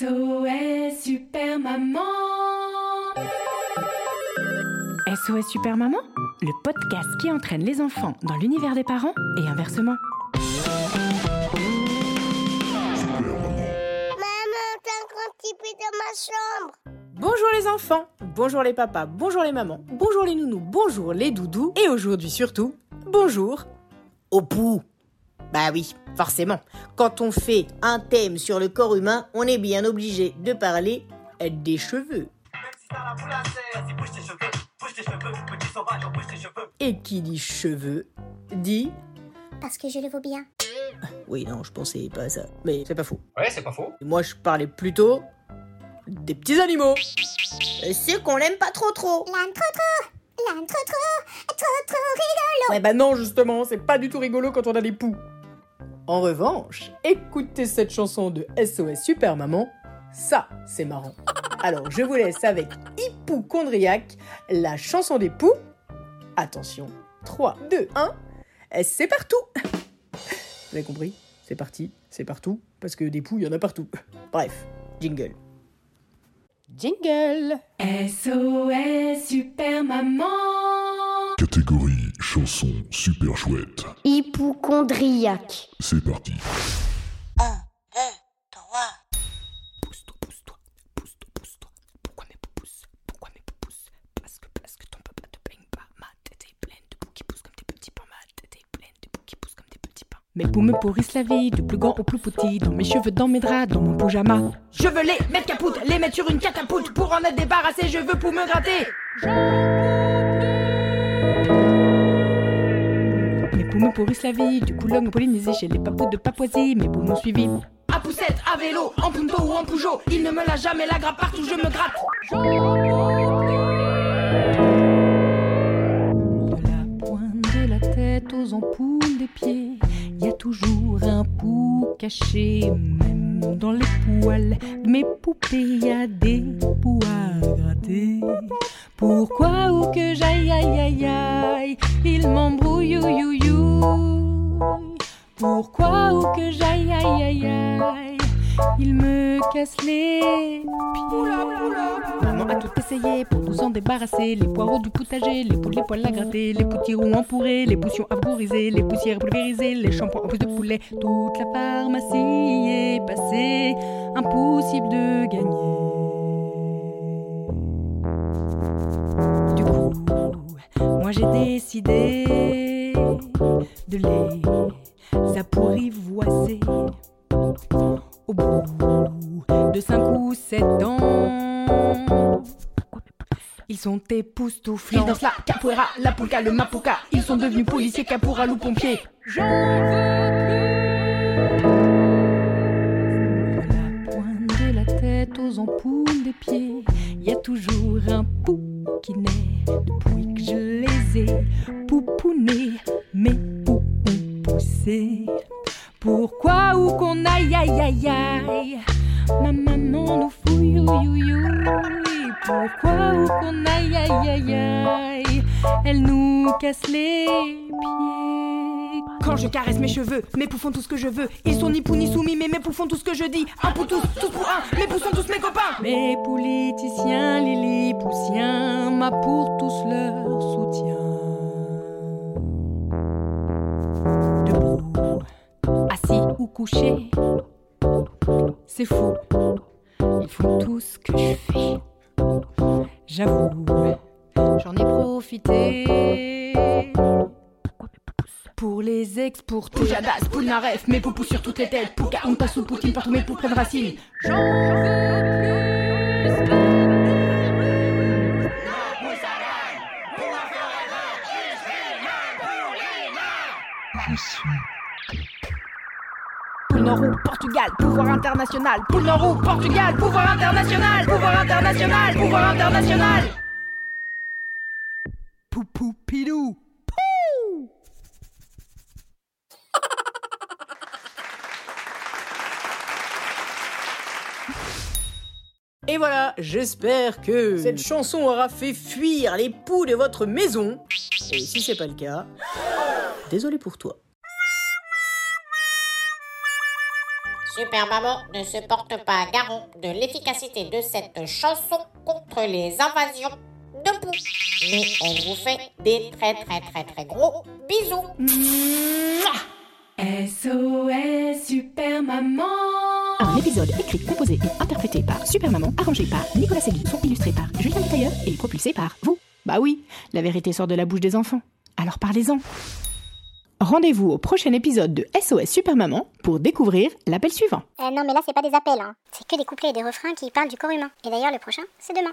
SOS Super Maman SOS Super Maman, le podcast qui entraîne les enfants dans l'univers des parents et inversement. dans ma chambre. Bonjour les enfants, bonjour les papas, bonjour les mamans, bonjour les nounous, bonjour les doudous, et aujourd'hui surtout, bonjour au pou. Bah oui, forcément, quand on fait un thème sur le corps humain, on est bien obligé de parler des cheveux. Et qui dit cheveux dit... Parce que je le vaux bien. Oui, non, je pensais pas à ça, mais c'est pas faux. Ouais, c'est pas faux. Moi, je parlais plutôt des petits animaux. Ceux qu'on l'aime pas trop trop. L'âne trop trop. L'âne trop trop. Trop trop rigolo. Ouais bah non justement, c'est pas du tout rigolo quand on a des poux. En revanche, écoutez cette chanson de SOS Super Maman, ça c'est marrant. Alors je vous laisse avec Hypochondriac, la chanson des poux. Attention, 3, 2, 1, c'est partout Vous avez compris? C'est parti, c'est partout, parce que des poux, il y en a partout. Bref, jingle. Jingle SOS Super Maman Catégorie chanson super chouette. Hypochondriaque. C'est parti. 1, 2, 3. Pousse-toi, pousse-toi, pousse-toi, pousse-toi. Pourquoi mes poux poussent Pourquoi mes poux poussent Parce que, parce que ton papa te baigne pas. Ma tête est pleine de poux qui poussent comme des petits pains. Ma tête est pleine de poux qui poussent comme des petits pains. Mes poux me pourrissent la vie, du plus grand au plus petit. Dans mes cheveux, dans mes draps, dans mon pyjama. Je veux les mettre capoute, les mettre sur une catapulte. Pour en être débarrassé, je veux pour me gratter. Me pourrissent la vie, du Coulomb au Polynésie, chez les papous de Papouasie, mes poux m'ont suivi. À poussette, à vélo, en punto ou en Peugeot, il ne me lâche jamais la grappe partout, je me gratte. De la pointe de la tête aux ampoules des pieds, y a toujours un pou caché, même dans les poils de mes poupées, y a des poux à gratter. Pourquoi ou que j'aille aïe aïe aïe, il m'embrouille you, you. Pourquoi ou que j'aille aïe aïe aïe, il me casse les pieds. Maman a tout essayé pour nous en débarrasser. Les poireaux du potager, les poules, les poils à gratter, les potirons empourrés, les potions vaporisées, les poussières pulvérisées, les shampoings en plus de poulet. Toute la pharmacie est passée, impossible de gagner. Moi j'ai décidé de les apprivoiser. Au bout de cinq ou sept ans, ils sont époustouflants. Ils dansent la capoeira, la polka, le mapuka. Ils sont devenus policiers, caporal ou pompiers. Veux plus. De la pointe de la tête aux ampoules des pieds, il y a toujours un pou qui naît depuis que je les ai poupounés. Mes poux ont poussé. Pourquoi ou qu'on aille aïe aïe aïe? Ma maman nous fouille you. Pourquoi ou qu'on aïe aïe aïe aïe? Elle nous casse les pieds Quand je caresse mes cheveux, mes poux font tout ce que je veux Ils sont ni pou ni soumis mais mes poux font tout ce que je dis Un pour tous, tous pour un, mes poux sont tous mes copains Mes politiciens, les lillipoussiens Ma pour tous leur soutien Debout assis ou couché. C'est fou, ils font tout ce que je fais. J'avoue, j'en ai profité. Pour les exporter. Poujadas, Poulnaref, mes poupous sur toutes les têtes. Pouka, Ontas ou Poutine, partout mes poux prennent racine. J'en veux plus. Poule Nord Portugal, pouvoir international. Poule Nord Portugal, pouvoir international. Pouvoir international, pouvoir international. Poupou pilou. Et voilà, j'espère que cette chanson aura fait fuir les poux de votre maison. Et si c'est pas le cas, désolé pour toi. Super Maman ne se porte pas garant de l'efficacité de cette chanson contre les invasions de poux. Mais on vous fait des très très très très gros bisous. SOS Super Maman. Un épisode écrit, composé et interprété par Super Maman, arrangé par Nicolas Segui, son illustré par Julien Tailleur et propulsé par vous. Bah oui, la vérité sort de la bouche des enfants. Alors parlez-en. Rendez-vous au prochain épisode de SOS Super Maman pour découvrir l'appel suivant. Euh, non, mais là, c'est pas des appels, hein. C'est que des couplets et des refrains qui parlent du corps humain. Et d'ailleurs, le prochain, c'est demain.